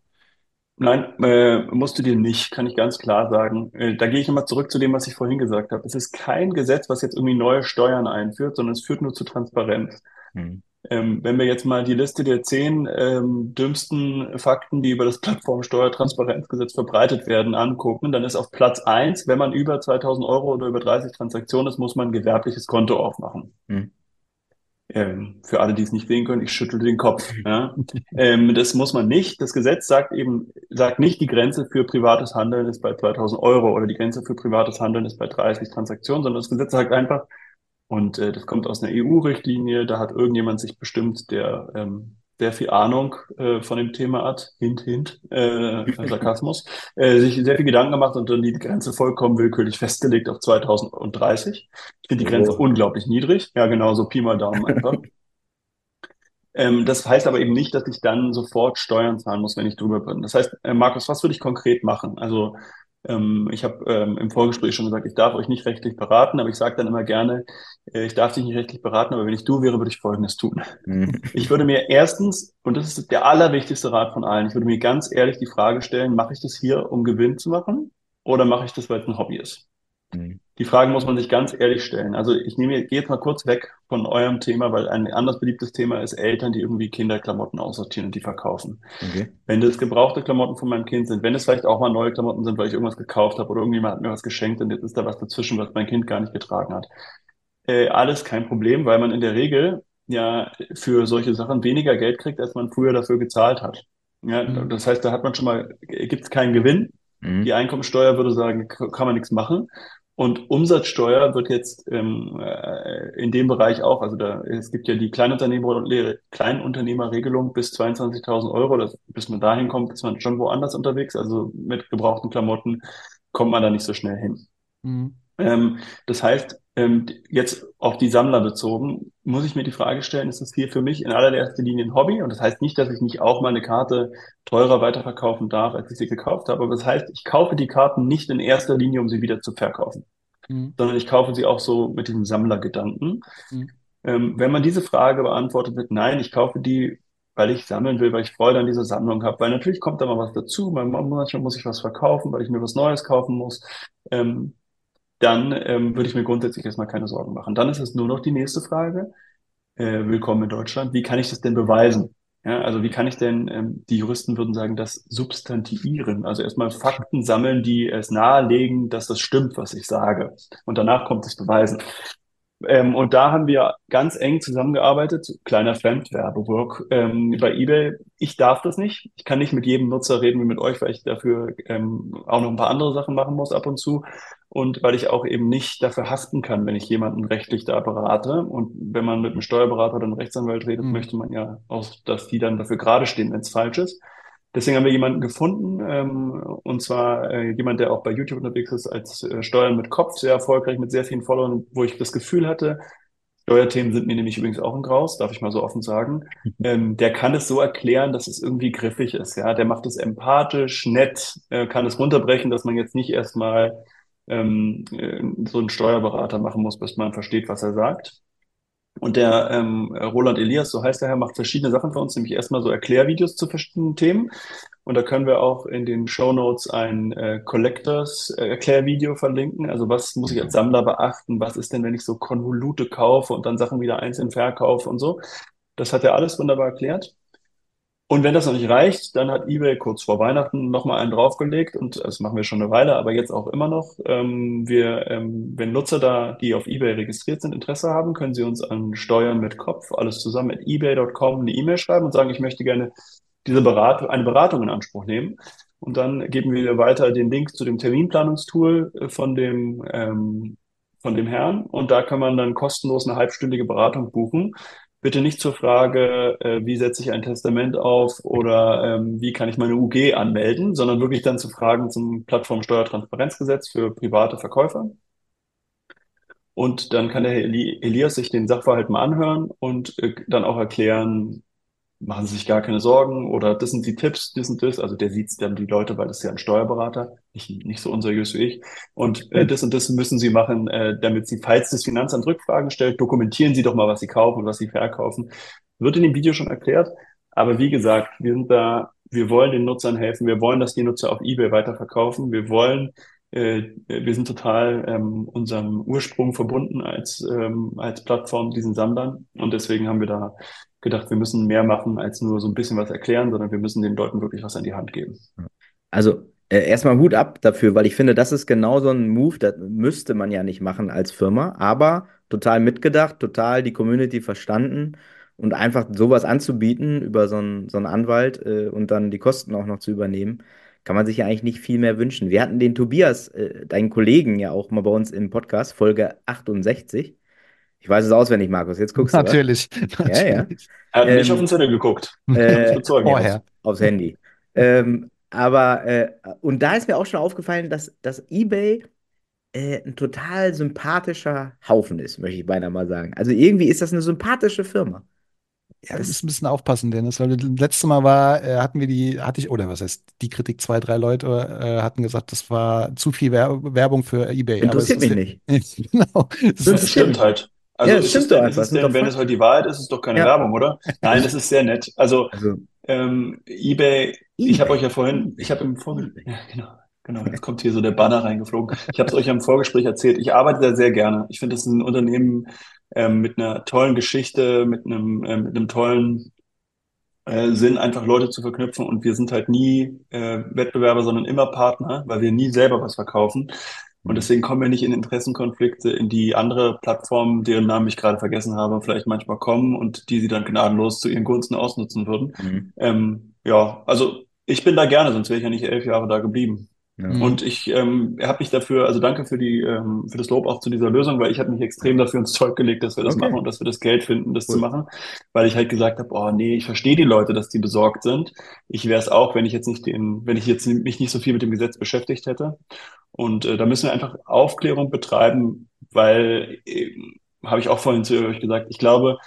Nein, äh, musst du dir nicht, kann ich ganz klar sagen. Äh, da gehe ich nochmal zurück zu dem, was ich vorhin gesagt habe. Es ist kein Gesetz, was jetzt irgendwie neue Steuern einführt, sondern es führt nur zu Transparenz. Hm. Ähm, wenn wir jetzt mal die Liste der zehn ähm, dümmsten Fakten, die über das Plattformsteuertransparenzgesetz verbreitet werden, angucken, dann ist auf Platz eins, wenn man über 2000 Euro oder über 30 Transaktionen ist, muss man ein gewerbliches Konto aufmachen. Hm. Ähm, für alle, die es nicht sehen können, ich schüttel den Kopf. Ja. ähm, das muss man nicht. Das Gesetz sagt eben, sagt nicht, die Grenze für privates Handeln ist bei 2000 Euro oder die Grenze für privates Handeln ist bei 30 Transaktionen, sondern das Gesetz sagt einfach, und äh, das kommt aus einer EU-Richtlinie, da hat irgendjemand sich bestimmt, der ähm, sehr viel Ahnung äh, von dem Thema hat, hint, hint, äh, Sarkasmus, äh, sich sehr viel Gedanken gemacht und dann die Grenze vollkommen willkürlich festgelegt auf 2030. Ich finde die Grenze oh. unglaublich niedrig. Ja, genau, so Pi mal Daumen einfach. ähm, das heißt aber eben nicht, dass ich dann sofort Steuern zahlen muss, wenn ich drüber bin. Das heißt, äh, Markus, was würde ich konkret machen? Also ich habe ähm, im Vorgespräch schon gesagt, ich darf euch nicht rechtlich beraten, aber ich sage dann immer gerne, äh, ich darf dich nicht rechtlich beraten, aber wenn ich du wäre, würde ich Folgendes tun. Mhm. Ich würde mir erstens, und das ist der allerwichtigste Rat von allen, ich würde mir ganz ehrlich die Frage stellen, mache ich das hier, um Gewinn zu machen oder mache ich das, weil es ein Hobby ist? Mhm. Die Fragen muss man sich ganz ehrlich stellen. Also ich nehme, gehe jetzt mal kurz weg von eurem Thema, weil ein anders beliebtes Thema ist Eltern, die irgendwie Kinderklamotten aussortieren und die verkaufen. Okay. Wenn das gebrauchte Klamotten von meinem Kind sind, wenn es vielleicht auch mal neue Klamotten sind, weil ich irgendwas gekauft habe oder irgendjemand hat mir was geschenkt und jetzt ist da was dazwischen, was mein Kind gar nicht getragen hat. Äh, alles kein Problem, weil man in der Regel ja für solche Sachen weniger Geld kriegt, als man früher dafür gezahlt hat. Ja, mhm. Das heißt, da hat man schon mal, gibt es keinen Gewinn. Mhm. Die Einkommensteuer würde sagen, kann man nichts machen. Und Umsatzsteuer wird jetzt ähm, äh, in dem Bereich auch, also da, es gibt ja die Kleinunternehmer, Kleinunternehmerregelung bis 22.000 Euro, das, bis man dahin kommt, ist man schon woanders unterwegs, also mit gebrauchten Klamotten kommt man da nicht so schnell hin. Mhm. Ähm, das heißt, jetzt auf die Sammler bezogen, muss ich mir die Frage stellen, ist das hier für mich in allererster Linie ein Hobby? Und das heißt nicht, dass ich nicht auch mal eine Karte teurer weiterverkaufen darf, als ich sie gekauft habe. Aber das heißt, ich kaufe die Karten nicht in erster Linie, um sie wieder zu verkaufen, mhm. sondern ich kaufe sie auch so mit diesem Sammlergedanken. Mhm. Ähm, wenn man diese Frage beantwortet mit, nein, ich kaufe die, weil ich sammeln will, weil ich Freude an dieser Sammlung habe, weil natürlich kommt da mal was dazu, manchmal muss ich was verkaufen, weil ich mir was Neues kaufen muss. Ähm, dann ähm, würde ich mir grundsätzlich erstmal keine Sorgen machen. Dann ist es nur noch die nächste Frage. Äh, willkommen in Deutschland. Wie kann ich das denn beweisen? Ja, also wie kann ich denn, ähm, die Juristen würden sagen, das substantiieren, also erstmal Fakten sammeln, die es nahelegen, dass das stimmt, was ich sage. Und danach kommt das Beweisen. Ähm, und da haben wir ganz eng zusammengearbeitet, kleiner Fremdwerbework ähm, bei eBay. Ich darf das nicht. Ich kann nicht mit jedem Nutzer reden wie mit euch, weil ich dafür ähm, auch noch ein paar andere Sachen machen muss ab und zu. Und weil ich auch eben nicht dafür haften kann, wenn ich jemanden rechtlich da berate. Und wenn man mit einem Steuerberater oder einem Rechtsanwalt redet, mhm. möchte man ja auch, dass die dann dafür gerade stehen, wenn es falsch ist. Deswegen haben wir jemanden gefunden, ähm, und zwar äh, jemand, der auch bei YouTube unterwegs ist, als äh, Steuern mit Kopf, sehr erfolgreich, mit sehr vielen Followern, wo ich das Gefühl hatte, Steuerthemen sind mir nämlich übrigens auch ein Graus, darf ich mal so offen sagen. Ähm, der kann es so erklären, dass es irgendwie griffig ist. Ja, der macht es empathisch, nett, äh, kann es runterbrechen, dass man jetzt nicht erstmal ähm, äh, so einen Steuerberater machen muss, bis man versteht, was er sagt. Und der ähm, Roland Elias, so heißt Herr, macht verschiedene Sachen für uns, nämlich erstmal so Erklärvideos zu verschiedenen Themen. Und da können wir auch in den Show Notes ein äh, Collectors äh, Erklärvideo verlinken. Also was muss ich als Sammler beachten? Was ist denn, wenn ich so Konvolute kaufe und dann Sachen wieder einzeln verkaufe und so? Das hat er alles wunderbar erklärt. Und wenn das noch nicht reicht, dann hat eBay kurz vor Weihnachten nochmal einen draufgelegt und das machen wir schon eine Weile, aber jetzt auch immer noch. Ähm, wir, ähm, wenn Nutzer da, die auf eBay registriert sind, Interesse haben, können sie uns an Steuern mit Kopf, alles zusammen mit ebay.com eine E-Mail schreiben und sagen, ich möchte gerne diese Beratung, eine Beratung in Anspruch nehmen. Und dann geben wir weiter den Link zu dem Terminplanungstool äh, von dem, ähm, von dem Herrn und da kann man dann kostenlos eine halbstündige Beratung buchen bitte nicht zur Frage, äh, wie setze ich ein Testament auf oder ähm, wie kann ich meine UG anmelden, sondern wirklich dann zu Fragen zum Plattformsteuertransparenzgesetz für private Verkäufer. Und dann kann der Herr Elias sich den Sachverhalt mal anhören und äh, dann auch erklären, machen Sie sich gar keine Sorgen oder das sind die Tipps, das und das. Also der sieht dann die Leute, weil das ist ja ein Steuerberater, nicht, nicht so unseriös wie ich. Und äh, das und das müssen Sie machen, äh, damit Sie, falls das Finanzamt Rückfragen stellt, dokumentieren Sie doch mal, was Sie kaufen und was Sie verkaufen. Wird in dem Video schon erklärt. Aber wie gesagt, wir sind da, wir wollen den Nutzern helfen. Wir wollen, dass die Nutzer auf eBay weiterverkaufen. Wir wollen äh, wir sind total ähm, unserem Ursprung verbunden als, ähm, als Plattform, diesen Sammlern. Und deswegen haben wir da gedacht, wir müssen mehr machen, als nur so ein bisschen was erklären, sondern wir müssen den Leuten wirklich was an die Hand geben. Also äh, erstmal Hut ab dafür, weil ich finde, das ist genau so ein Move, das müsste man ja nicht machen als Firma, aber total mitgedacht, total die Community verstanden und einfach sowas anzubieten über so einen, so einen Anwalt äh, und dann die Kosten auch noch zu übernehmen, kann man sich ja eigentlich nicht viel mehr wünschen. Wir hatten den Tobias, äh, deinen Kollegen, ja auch mal bei uns im Podcast, Folge 68. Ich weiß es auswendig, Markus. Jetzt guckst natürlich, du. Natürlich. Ja, ja. Er hat ähm, nicht auf den Zettel geguckt. Äh, vorher. Aufs Handy. ähm, aber, äh, und da ist mir auch schon aufgefallen, dass, dass eBay äh, ein total sympathischer Haufen ist, möchte ich beinahe mal sagen. Also irgendwie ist das eine sympathische Firma. Ja, du musst ein bisschen aufpassen, Dennis, weil das letzte Mal war, äh, hatten wir die, hatte ich, oder was heißt, die Kritik, zwei, drei Leute äh, hatten gesagt, das war zu viel Werbung für eBay. Interessiert mich nicht. genau. Das, das stimmt halt. Also ja, das stimmt doch einfach. Denn, wenn es halt die Wahrheit ist, ist es doch keine ja. Werbung, oder? Nein, das ist sehr nett. Also, also ähm, eBay, eBay, ich habe euch ja vorhin, ich habe im Vorgespräch, ja, genau. Genau, jetzt kommt hier so der Banner reingeflogen. Ich habe es euch ja im Vorgespräch erzählt. Ich arbeite da sehr gerne. Ich finde, das ist ein Unternehmen ähm, mit einer tollen Geschichte, mit einem, äh, mit einem tollen äh, Sinn, einfach Leute zu verknüpfen. Und wir sind halt nie äh, Wettbewerber, sondern immer Partner, weil wir nie selber was verkaufen. Und deswegen kommen wir nicht in Interessenkonflikte, in die andere Plattformen, deren Namen ich gerade vergessen habe, vielleicht manchmal kommen und die sie dann gnadenlos zu ihren Gunsten ausnutzen würden. Mhm. Ähm, ja, also ich bin da gerne, sonst wäre ich ja nicht elf Jahre da geblieben. Ja. Und ich ähm, habe mich dafür, also danke für die ähm, für das Lob auch zu dieser Lösung, weil ich habe mich extrem dafür ins Zeug gelegt, dass wir das okay. machen und dass wir das Geld finden, das cool. zu machen, weil ich halt gesagt habe, oh nee, ich verstehe die Leute, dass die besorgt sind. Ich wäre es auch, wenn ich jetzt nicht den, wenn ich jetzt mich nicht so viel mit dem Gesetz beschäftigt hätte. Und äh, da müssen wir einfach Aufklärung betreiben, weil äh, habe ich auch vorhin zu euch gesagt, ich glaube,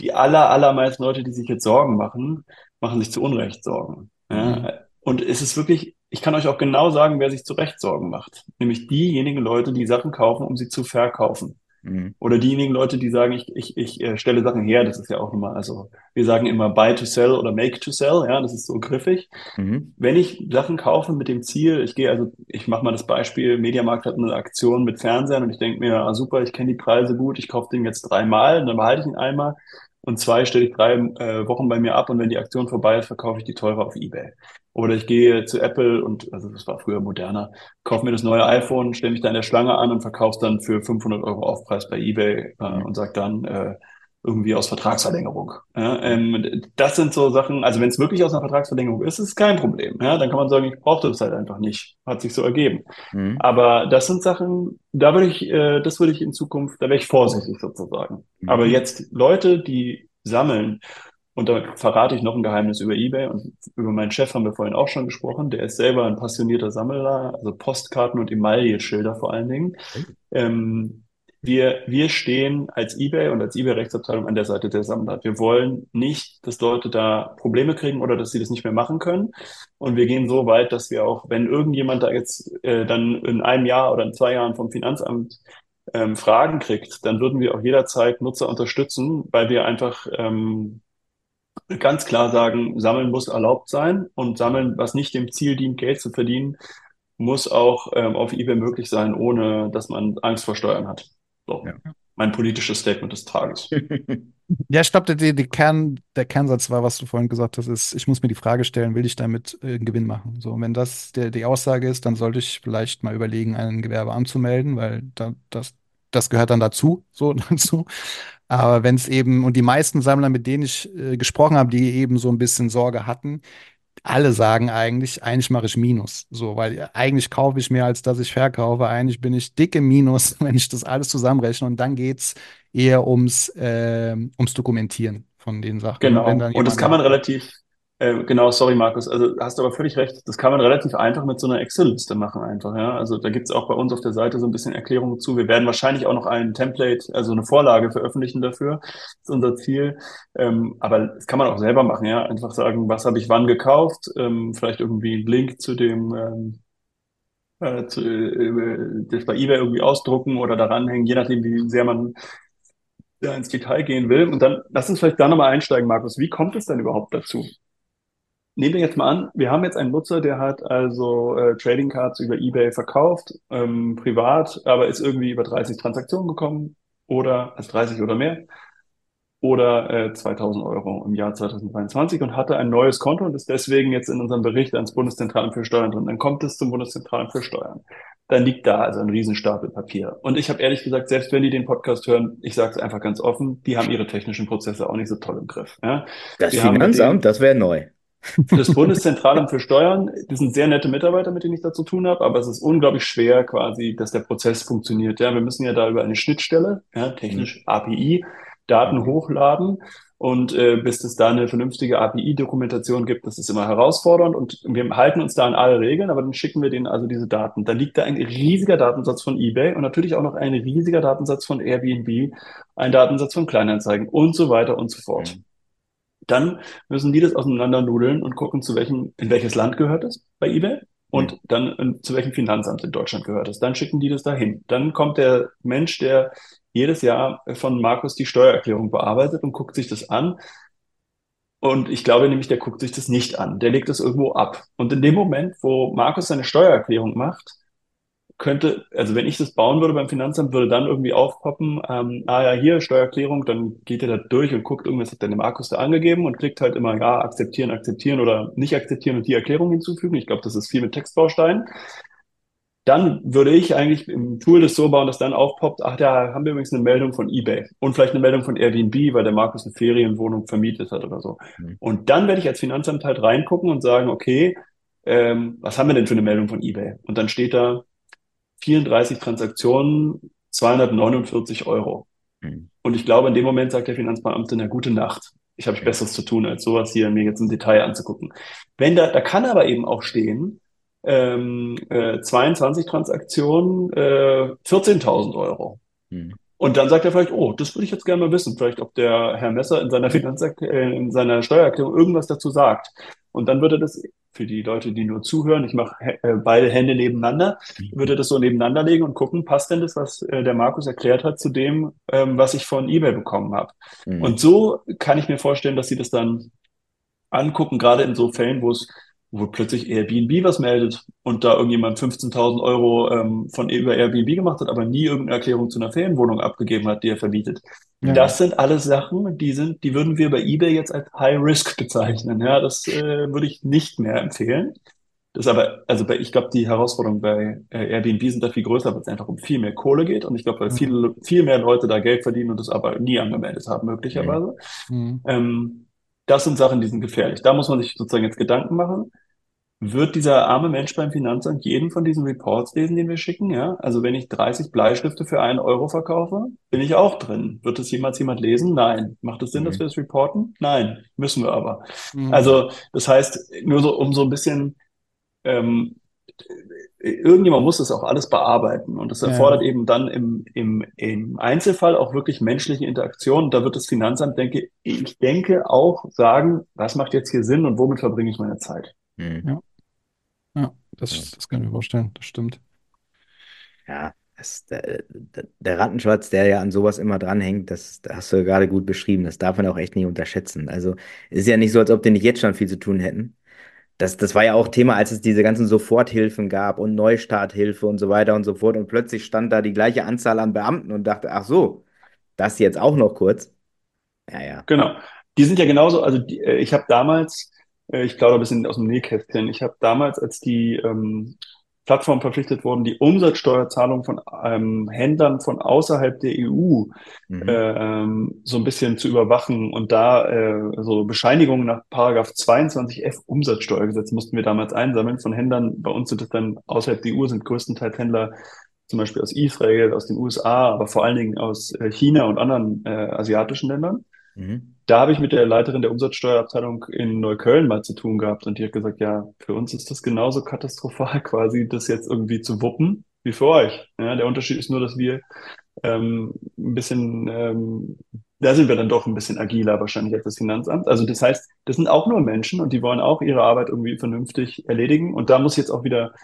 die aller allermeisten Leute, die sich jetzt Sorgen machen, machen sich zu Unrecht Sorgen. Ja? Mhm. Und es ist wirklich ich kann euch auch genau sagen, wer sich zu Recht Sorgen macht. Nämlich diejenigen Leute, die Sachen kaufen, um sie zu verkaufen. Mhm. Oder diejenigen Leute, die sagen, ich, ich, ich äh, stelle Sachen her, das ist ja auch immer, also wir sagen immer buy to sell oder make to sell, ja, das ist so griffig. Mhm. Wenn ich Sachen kaufe mit dem Ziel, ich gehe, also ich mache mal das Beispiel, Mediamarkt hat eine Aktion mit Fernsehern und ich denke mir, ah, super, ich kenne die Preise gut, ich kaufe den jetzt dreimal, dann behalte ich ihn einmal und zwei stelle ich drei äh, Wochen bei mir ab und wenn die Aktion vorbei ist, verkaufe ich die teurer auf Ebay. Oder ich gehe zu Apple und, also das war früher moderner, kaufe mir das neue iPhone, stelle mich da in der Schlange an und verkaufe es dann für 500 Euro Aufpreis bei eBay äh, mhm. und sage dann äh, irgendwie aus Vertragsverlängerung. Ja, ähm, das sind so Sachen, also wenn es wirklich aus einer Vertragsverlängerung ist, ist es kein Problem. Ja, dann kann man sagen, ich brauchte das halt einfach nicht. Hat sich so ergeben. Mhm. Aber das sind Sachen, da würde ich, äh, das würde ich in Zukunft, da wäre ich vorsichtig sozusagen. Mhm. Aber jetzt Leute, die sammeln und da verrate ich noch ein Geheimnis über eBay und über meinen Chef haben wir vorhin auch schon gesprochen. Der ist selber ein passionierter Sammler, also Postkarten und Emaille-Schilder vor allen Dingen. Ähm, wir, wir stehen als eBay und als eBay-Rechtsabteilung an der Seite der Sammler. Wir wollen nicht, dass Leute da Probleme kriegen oder dass sie das nicht mehr machen können. Und wir gehen so weit, dass wir auch, wenn irgendjemand da jetzt äh, dann in einem Jahr oder in zwei Jahren vom Finanzamt ähm, Fragen kriegt, dann würden wir auch jederzeit Nutzer unterstützen, weil wir einfach ähm, ganz klar sagen, Sammeln muss erlaubt sein und Sammeln, was nicht dem Ziel dient, Geld zu verdienen, muss auch ähm, auf eBay möglich sein, ohne dass man Angst vor Steuern hat. So, ja. mein politisches Statement des Tages. Ja, ich glaube, der, der, Kern, der Kernsatz war, was du vorhin gesagt hast, ist, ich muss mir die Frage stellen, will ich damit äh, einen Gewinn machen? So, wenn das der, die Aussage ist, dann sollte ich vielleicht mal überlegen, ein Gewerbe anzumelden, weil da, das, das gehört dann dazu, so dazu. Aber wenn es eben, und die meisten Sammler, mit denen ich äh, gesprochen habe, die eben so ein bisschen Sorge hatten, alle sagen eigentlich, eigentlich mache ich Minus. So, weil eigentlich kaufe ich mehr, als dass ich verkaufe. Eigentlich bin ich dick im Minus, wenn ich das alles zusammenrechne. Und dann geht es eher ums, äh, ums Dokumentieren von den Sachen. Genau. Und das kann man relativ äh, genau, sorry Markus, also hast du aber völlig recht, das kann man relativ einfach mit so einer Excel-Liste machen einfach, ja. Also da gibt's auch bei uns auf der Seite so ein bisschen Erklärungen zu. Wir werden wahrscheinlich auch noch ein Template, also eine Vorlage veröffentlichen dafür. Das ist unser Ziel. Ähm, aber das kann man auch selber machen, ja. Einfach sagen, was habe ich wann gekauft, ähm, vielleicht irgendwie einen Link zu dem ähm, äh, zu, äh, das bei eBay irgendwie ausdrucken oder daran hängen, je nachdem, wie sehr man ja, ins Detail gehen will. Und dann lass uns vielleicht da nochmal einsteigen, Markus. Wie kommt es denn überhaupt dazu? Nehmen wir jetzt mal an, wir haben jetzt einen Nutzer, der hat also äh, Trading Cards über eBay verkauft, ähm, privat, aber ist irgendwie über 30 Transaktionen gekommen oder als 30 oder mehr oder äh, 2000 Euro im Jahr 2023 und hatte ein neues Konto und ist deswegen jetzt in unserem Bericht ans Bundeszentralamt für Steuern drin. Dann kommt es zum Bundeszentralamt für Steuern. Dann liegt da also ein Riesenstapel Papier. Und ich habe ehrlich gesagt, selbst wenn die den Podcast hören, ich sage es einfach ganz offen, die haben ihre technischen Prozesse auch nicht so toll im Griff. Ja? Das Wir Finanzamt, das wäre neu. Das Bundeszentralamt für Steuern, das sind sehr nette Mitarbeiter, mit denen ich da zu tun habe, aber es ist unglaublich schwer quasi, dass der Prozess funktioniert. Ja, wir müssen ja da über eine Schnittstelle, ja, technisch mhm. API, Daten hochladen und äh, bis es da eine vernünftige API-Dokumentation gibt, das ist immer herausfordernd und wir halten uns da an alle Regeln, aber dann schicken wir denen also diese Daten. Da liegt da ein riesiger Datensatz von eBay und natürlich auch noch ein riesiger Datensatz von Airbnb, ein Datensatz von Kleinanzeigen und so weiter und so fort. Mhm. Dann müssen die das auseinandernudeln und gucken, zu welchem, in welches Land gehört es bei eBay und mhm. dann in, zu welchem Finanzamt in Deutschland gehört es. Dann schicken die das dahin. Dann kommt der Mensch, der jedes Jahr von Markus die Steuererklärung bearbeitet und guckt sich das an. Und ich glaube nämlich, der guckt sich das nicht an. Der legt das irgendwo ab. Und in dem Moment, wo Markus seine Steuererklärung macht, könnte, also wenn ich das bauen würde beim Finanzamt, würde dann irgendwie aufpoppen, ähm, ah ja, hier Steuererklärung, dann geht er da durch und guckt, irgendwas hat der Markus da angegeben und klickt halt immer, ja, akzeptieren, akzeptieren oder nicht akzeptieren und die Erklärung hinzufügen. Ich glaube, das ist viel mit Textbausteinen. Dann würde ich eigentlich im Tool das so bauen, dass dann aufpoppt, ach, da haben wir übrigens eine Meldung von eBay und vielleicht eine Meldung von Airbnb, weil der Markus eine Ferienwohnung vermietet hat oder so. Mhm. Und dann werde ich als Finanzamt halt reingucken und sagen, okay, ähm, was haben wir denn für eine Meldung von eBay? Und dann steht da 34 Transaktionen, 249 Euro. Mhm. Und ich glaube, in dem Moment sagt der Finanzbeamte, na gute Nacht. Ich habe Besseres zu tun, als sowas hier mir jetzt im Detail anzugucken. Wenn da, da kann aber eben auch stehen, ähm, äh, 22 Transaktionen, äh, 14.000 Euro. Mhm. Und dann sagt er vielleicht, oh, das würde ich jetzt gerne mal wissen, vielleicht ob der Herr Messer in seiner Finanz äh, in seiner Steuererklärung irgendwas dazu sagt. Und dann würde das für die Leute, die nur zuhören, ich mache äh, beide Hände nebeneinander, mhm. würde das so nebeneinander legen und gucken, passt denn das, was äh, der Markus erklärt hat, zu dem, ähm, was ich von eBay bekommen habe. Mhm. Und so kann ich mir vorstellen, dass sie das dann angucken, gerade in so Fällen, wo es wo plötzlich Airbnb was meldet und da irgendjemand 15.000 Euro ähm, von über Airbnb gemacht hat, aber nie irgendeine Erklärung zu einer Ferienwohnung abgegeben hat, die er vermietet. Ja. Das sind alles Sachen, die sind, die würden wir bei eBay jetzt als High Risk bezeichnen. Ja, das äh, würde ich nicht mehr empfehlen. Das aber, also bei, ich glaube, die Herausforderungen bei äh, Airbnb sind da viel größer, weil es einfach um viel mehr Kohle geht. Und ich glaube, weil mhm. viele, viel mehr Leute da Geld verdienen und das aber nie angemeldet haben, möglicherweise. Mhm. Ähm, das sind Sachen, die sind gefährlich. Da muss man sich sozusagen jetzt Gedanken machen. Wird dieser arme Mensch beim Finanzamt jeden von diesen Reports lesen, den wir schicken? Ja, also wenn ich 30 Bleistifte für einen Euro verkaufe, bin ich auch drin. Wird das jemals jemand lesen? Nein. Macht es Sinn, mhm. dass wir das reporten? Nein. Müssen wir aber. Mhm. Also, das heißt, nur so, um so ein bisschen, ähm, irgendjemand muss das auch alles bearbeiten. Und das erfordert ja. eben dann im, im, im Einzelfall auch wirklich menschliche Interaktion. Da wird das Finanzamt, denke ich, denke auch sagen, was macht jetzt hier Sinn und womit verbringe ich meine Zeit. Mhm. Ja. Ja, das, das kann ich mir vorstellen, das stimmt. Ja, das, der, der Rattenschwarz, der ja an sowas immer dranhängt, das, das hast du ja gerade gut beschrieben. Das darf man auch echt nicht unterschätzen. Also es ist ja nicht so, als ob die nicht jetzt schon viel zu tun hätten. Das, das war ja auch Thema, als es diese ganzen Soforthilfen gab und Neustarthilfe und so weiter und so fort. Und plötzlich stand da die gleiche Anzahl an Beamten und dachte, ach so, das jetzt auch noch kurz. Ja, ja. Genau. Die sind ja genauso, also die, äh, ich habe damals, äh, ich glaube ein bisschen aus dem Nähkästchen, ich habe damals, als die ähm, Plattformen verpflichtet wurden, die Umsatzsteuerzahlung von ähm, Händlern von außerhalb der EU mhm. ähm, so ein bisschen zu überwachen und da äh, so Bescheinigungen nach Paragraph 22f Umsatzsteuergesetz mussten wir damals einsammeln von Händlern. Bei uns sind es dann außerhalb der EU sind größtenteils Händler zum Beispiel aus Israel, aus den USA, aber vor allen Dingen aus äh, China und anderen äh, asiatischen Ländern. Mhm. Da habe ich mit der Leiterin der Umsatzsteuerabteilung in Neukölln mal zu tun gehabt und die hat gesagt, ja, für uns ist das genauso katastrophal quasi, das jetzt irgendwie zu wuppen wie für euch. Ja, der Unterschied ist nur, dass wir ähm, ein bisschen, ähm, da sind wir dann doch ein bisschen agiler wahrscheinlich als das Finanzamt. Also das heißt, das sind auch nur Menschen und die wollen auch ihre Arbeit irgendwie vernünftig erledigen. Und da muss jetzt auch wieder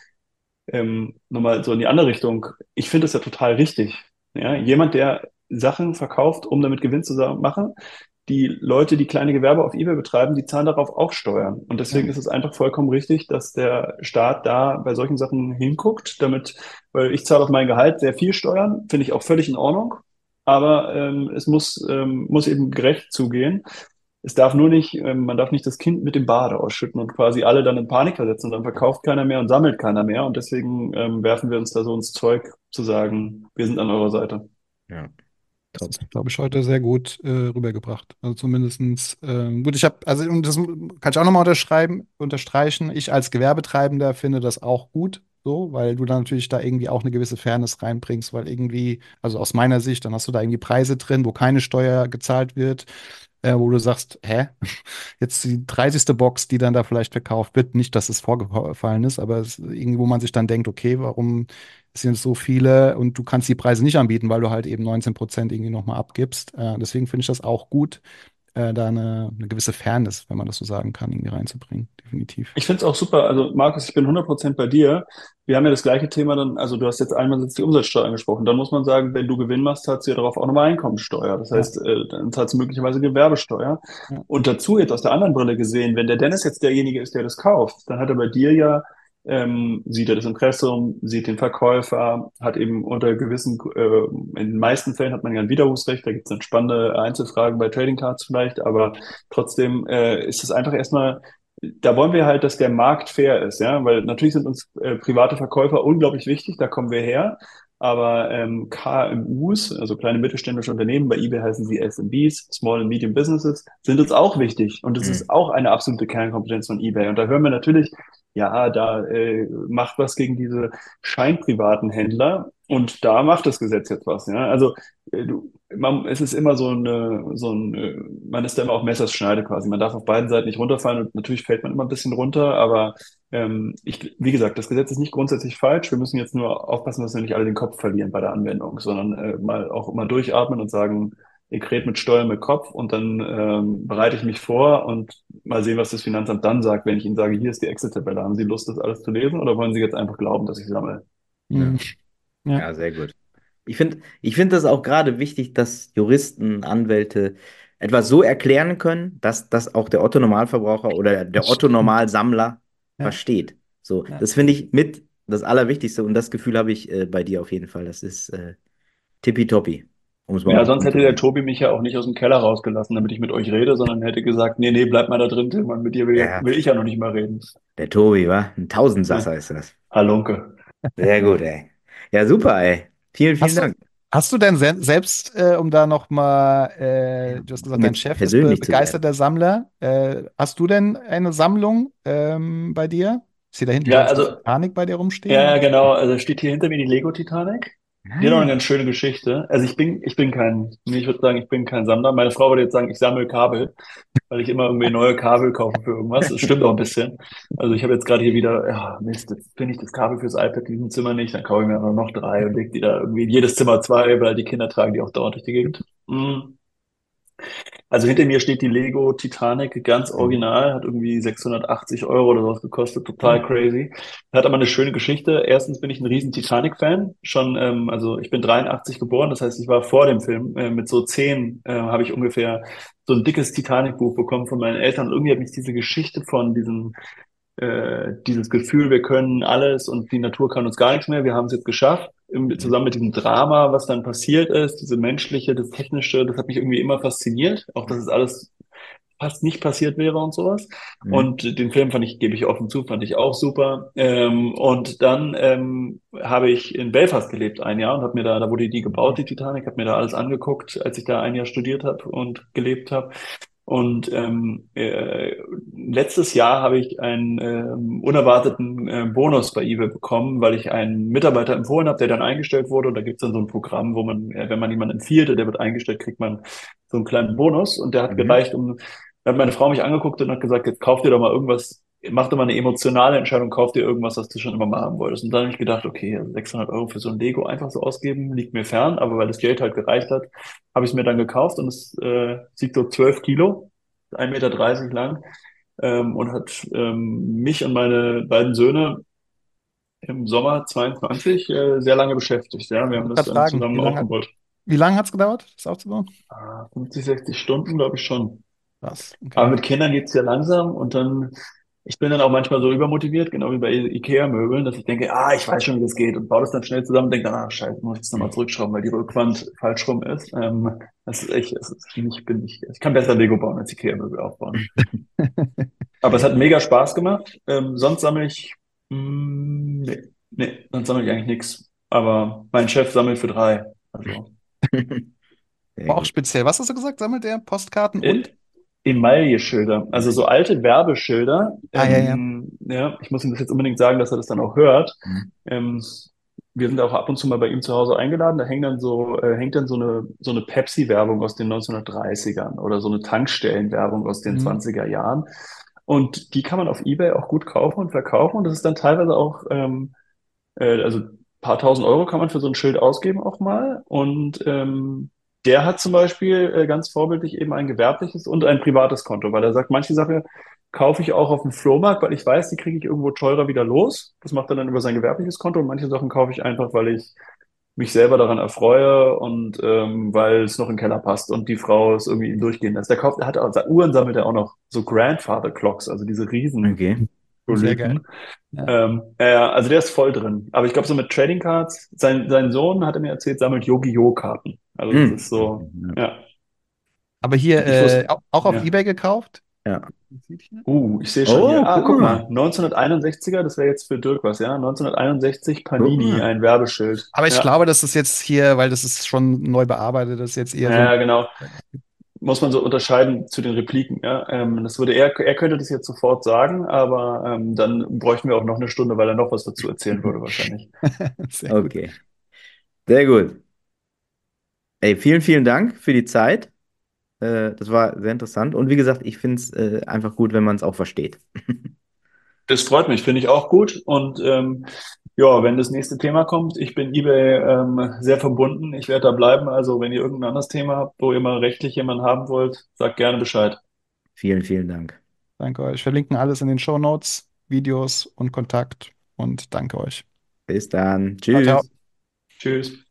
ähm, nochmal so in die andere Richtung. Ich finde es ja total richtig. Ja, jemand, der Sachen verkauft, um damit Gewinn zu machen. Die Leute, die kleine Gewerbe auf eBay betreiben, die zahlen darauf auch Steuern. Und deswegen ja. ist es einfach vollkommen richtig, dass der Staat da bei solchen Sachen hinguckt, damit, weil ich zahle auf mein Gehalt sehr viel Steuern, finde ich auch völlig in Ordnung. Aber ähm, es muss, ähm, muss eben gerecht zugehen. Es darf nur nicht, ähm, man darf nicht das Kind mit dem Bade ausschütten und quasi alle dann in Panik versetzen. Dann verkauft keiner mehr und sammelt keiner mehr. Und deswegen ähm, werfen wir uns da so ins Zeug, zu sagen, wir sind an eurer Seite. Ja. Das glaube ich, heute sehr gut äh, rübergebracht. Also zumindestens äh, gut, ich habe, also und das kann ich auch nochmal unterschreiben, unterstreichen. Ich als Gewerbetreibender finde das auch gut, so, weil du dann natürlich da irgendwie auch eine gewisse Fairness reinbringst, weil irgendwie, also aus meiner Sicht, dann hast du da irgendwie Preise drin, wo keine Steuer gezahlt wird äh, wo du sagst, hä? Jetzt die 30. Box, die dann da vielleicht verkauft wird, nicht, dass es vorgefallen ist, aber es, irgendwo man sich dann denkt, okay, warum sind so viele und du kannst die Preise nicht anbieten, weil du halt eben 19 Prozent irgendwie nochmal abgibst. Äh, deswegen finde ich das auch gut, äh, da eine, eine, gewisse Fairness, wenn man das so sagen kann, irgendwie reinzubringen. Definitiv. Ich finde es auch super. Also, Markus, ich bin 100 Prozent bei dir. Wir haben ja das gleiche Thema dann, also du hast jetzt einmal jetzt die Umsatzsteuer angesprochen. Dann muss man sagen, wenn du Gewinn machst, zahlst du ja darauf auch nochmal Einkommensteuer. Das heißt, ja. äh, dann zahlst du möglicherweise Gewerbesteuer. Ja. Und dazu jetzt aus der anderen Brille gesehen, wenn der Dennis jetzt derjenige ist, der das kauft, dann hat er bei dir ja ähm, sieht er das Impressum, sieht den Verkäufer, hat eben unter gewissen, äh, in den meisten Fällen hat man ja ein Widerrufsrecht, da gibt es dann spannende Einzelfragen bei Trading Cards vielleicht, aber trotzdem äh, ist es einfach erstmal, da wollen wir halt, dass der Markt fair ist, ja, weil natürlich sind uns äh, private Verkäufer unglaublich wichtig, da kommen wir her, aber ähm, KMUs, also kleine mittelständische Unternehmen, bei eBay heißen sie SMBs, Small and Medium Businesses, sind uns auch wichtig. Und es mhm. ist auch eine absolute Kernkompetenz von eBay. Und da hören wir natürlich ja, da äh, macht was gegen diese scheinprivaten Händler und da macht das Gesetz jetzt was. Ja? Also äh, du, man, es ist immer so eine, so ein, äh, man ist da immer auf Messers Schneide quasi. Man darf auf beiden Seiten nicht runterfallen und natürlich fällt man immer ein bisschen runter, aber ähm, ich, wie gesagt, das Gesetz ist nicht grundsätzlich falsch. Wir müssen jetzt nur aufpassen, dass wir nicht alle den Kopf verlieren bei der Anwendung, sondern äh, mal auch immer durchatmen und sagen, ich rede mit Steuern mit Kopf und dann ähm, bereite ich mich vor und mal sehen, was das Finanzamt dann sagt, wenn ich Ihnen sage, hier ist die Exit-Tabelle. Haben Sie Lust, das alles zu lesen oder wollen Sie jetzt einfach glauben, dass ich sammle? Mhm. Ja. ja, sehr gut. Ich finde ich find das auch gerade wichtig, dass Juristen, Anwälte etwas so erklären können, dass das auch der Otto-Normalverbraucher oder der Otto-Normalsammler ja. versteht. So, ja. das finde ich mit das Allerwichtigste und das Gefühl habe ich äh, bei dir auf jeden Fall. Das ist äh, tippitoppi. Um ja, sonst hätte der Tobi mich ja auch nicht aus dem Keller rausgelassen, damit ich mit euch rede, sondern hätte gesagt, nee, nee, bleib mal da drin, Tillmann, mit dir will, ja. will, ich ja noch nicht mal reden. Der Tobi, wa? Ein Tausendsasser ja. ist das. Halunke. Sehr gut, ey. Ja, super, ey. Vielen, vielen hast Dank. Du, hast du denn selbst, äh, um da nochmal, äh, du hast gesagt, dein Chef ist be begeisterter Sammler. Äh, hast du denn eine Sammlung ähm, bei dir? Ist hier da hinten ja, also, Titanic bei dir rumstehen? Ja, genau. Also steht hier hinter mir die Lego Titanic. Hier noch eine ganz schöne Geschichte. Also ich bin, ich bin kein, ich würde sagen, ich bin kein Sammler. Meine Frau würde jetzt sagen, ich sammle Kabel, weil ich immer irgendwie neue Kabel kaufe für irgendwas. Das stimmt auch ein bisschen. Also ich habe jetzt gerade hier wieder, ja, Mist, jetzt finde ich das Kabel fürs iPad in diesem Zimmer nicht, dann kaufe ich mir noch drei und leg die da irgendwie in jedes Zimmer zwei, weil die Kinder tragen die auch dauernd durch die Gegend. Mm. Also hinter mir steht die Lego Titanic, ganz mhm. original, hat irgendwie 680 Euro oder sowas gekostet, total mhm. crazy. Hat aber eine schöne Geschichte. Erstens bin ich ein riesen Titanic-Fan, schon, ähm, also ich bin 83 geboren, das heißt, ich war vor dem Film, äh, mit so 10 äh, habe ich ungefähr so ein dickes Titanic-Buch bekommen von meinen Eltern. Und irgendwie hat mich diese Geschichte von diesem äh, dieses Gefühl, wir können alles und die Natur kann uns gar nichts mehr, wir haben es jetzt geschafft, mhm. zusammen mit diesem Drama, was dann passiert ist, diese menschliche, das technische, das hat mich irgendwie immer fasziniert, auch dass es alles fast nicht passiert wäre und sowas. Mhm. Und den Film fand ich, gebe ich offen zu, fand ich auch super. Ähm, und dann ähm, habe ich in Belfast gelebt ein Jahr und habe mir da, da wurde die gebaut, die Titanic, habe mir da alles angeguckt, als ich da ein Jahr studiert habe und gelebt habe. Und ähm, äh, letztes Jahr habe ich einen ähm, unerwarteten äh, Bonus bei eBay bekommen, weil ich einen Mitarbeiter empfohlen habe, der dann eingestellt wurde. Und da gibt es dann so ein Programm, wo man, äh, wenn man jemanden empfiehlt, der wird eingestellt, kriegt man so einen kleinen Bonus. Und der hat mhm. gereicht, um, da hat meine Frau mich angeguckt und hat gesagt, jetzt kauf dir doch mal irgendwas mach doch mal eine emotionale Entscheidung, kauf dir irgendwas, was du schon immer mal haben wolltest. Und dann habe ich gedacht, okay, 600 also Euro für so ein Lego einfach so ausgeben, liegt mir fern, aber weil das Geld halt gereicht hat, habe ich es mir dann gekauft und es äh, sieht so 12 Kilo, 1,30 Meter lang ähm, und hat ähm, mich und meine beiden Söhne im Sommer 22 äh, sehr lange beschäftigt. Ja, wir haben das dann zusammen aufgebaut. Wie lange hat es gedauert, das aufzubauen? 50, ah, 60 Stunden, glaube ich schon. Krass. Okay. Aber mit Kindern geht es ja langsam und dann ich bin dann auch manchmal so übermotiviert, genau wie bei Ikea-Möbeln, dass ich denke, ah, ich weiß schon, wie das geht und baue das dann schnell zusammen und denke, ah, scheiße, muss ich das nochmal zurückschrauben, weil die Rückwand falsch rum ist. Ähm, das ist echt, das ist, ich bin nicht, ich kann besser Lego bauen als Ikea-Möbel aufbauen. Aber es hat mega Spaß gemacht. Ähm, sonst sammle ich, mh, mm, nee, nee, sonst sammle ich eigentlich nichts. Aber mein Chef sammelt für drei. Also. War auch speziell. Was hast du gesagt? Sammelt er Postkarten äh, und? Emaille-Schilder, also so alte Werbeschilder. Ah, ähm, ja, ja. ja, ich muss ihm das jetzt unbedingt sagen, dass er das dann auch hört. Mhm. Ähm, wir sind auch ab und zu mal bei ihm zu Hause eingeladen. Da hängt dann so, äh, hängt dann so eine, so eine Pepsi-Werbung aus den 1930ern oder so eine Tankstellen-Werbung aus den mhm. 20er Jahren. Und die kann man auf eBay auch gut kaufen und verkaufen. Und das ist dann teilweise auch, ähm, äh, also paar tausend Euro kann man für so ein Schild ausgeben auch mal. Und ähm, der hat zum Beispiel äh, ganz vorbildlich eben ein gewerbliches und ein privates Konto, weil er sagt, manche Sachen kaufe ich auch auf dem Flohmarkt, weil ich weiß, die kriege ich irgendwo teurer wieder los. Das macht er dann über sein gewerbliches Konto und manche Sachen kaufe ich einfach, weil ich mich selber daran erfreue und ähm, weil es noch den Keller passt und die Frau es irgendwie durchgehen lässt. Der kauft, er hat also Uhren sammelt er auch noch so Grandfather Clocks, also diese riesen okay. Sehr geil. Ja. Ähm, äh, also der ist voll drin. Aber ich glaube, so mit Trading Cards, sein, sein Sohn hat er mir erzählt, sammelt Yogi-Yo-Karten. Also hm. das ist so, ja. Aber hier äh, auch auf ja. Ebay gekauft? Ja. Uh, ich sehe schon oh, hier. Ah, guck mal. 1961er, das wäre jetzt für Dirk was, ja? 1961 Panini, ein Werbeschild. Aber ich ja. glaube, das ist jetzt hier, weil das ist schon neu bearbeitet, das ist jetzt eher. Ja, so genau muss man so unterscheiden zu den Repliken. Ja? Ähm, das würde er, er könnte das jetzt sofort sagen, aber ähm, dann bräuchten wir auch noch eine Stunde, weil er noch was dazu erzählen würde wahrscheinlich. Sehr okay. Gut. Sehr gut. Ey, vielen, vielen Dank für die Zeit. Äh, das war sehr interessant. Und wie gesagt, ich finde es äh, einfach gut, wenn man es auch versteht. Das freut mich, finde ich auch gut. Und ähm, ja, wenn das nächste Thema kommt, ich bin eBay ähm, sehr verbunden. Ich werde da bleiben. Also wenn ihr irgendein anderes Thema habt, wo ihr mal rechtlich jemanden haben wollt, sagt gerne Bescheid. Vielen, vielen Dank. Danke euch. Wir verlinken alles in den Show Notes, Videos und Kontakt. Und danke euch. Bis dann. Tschüss. Ciao, ciao. Tschüss.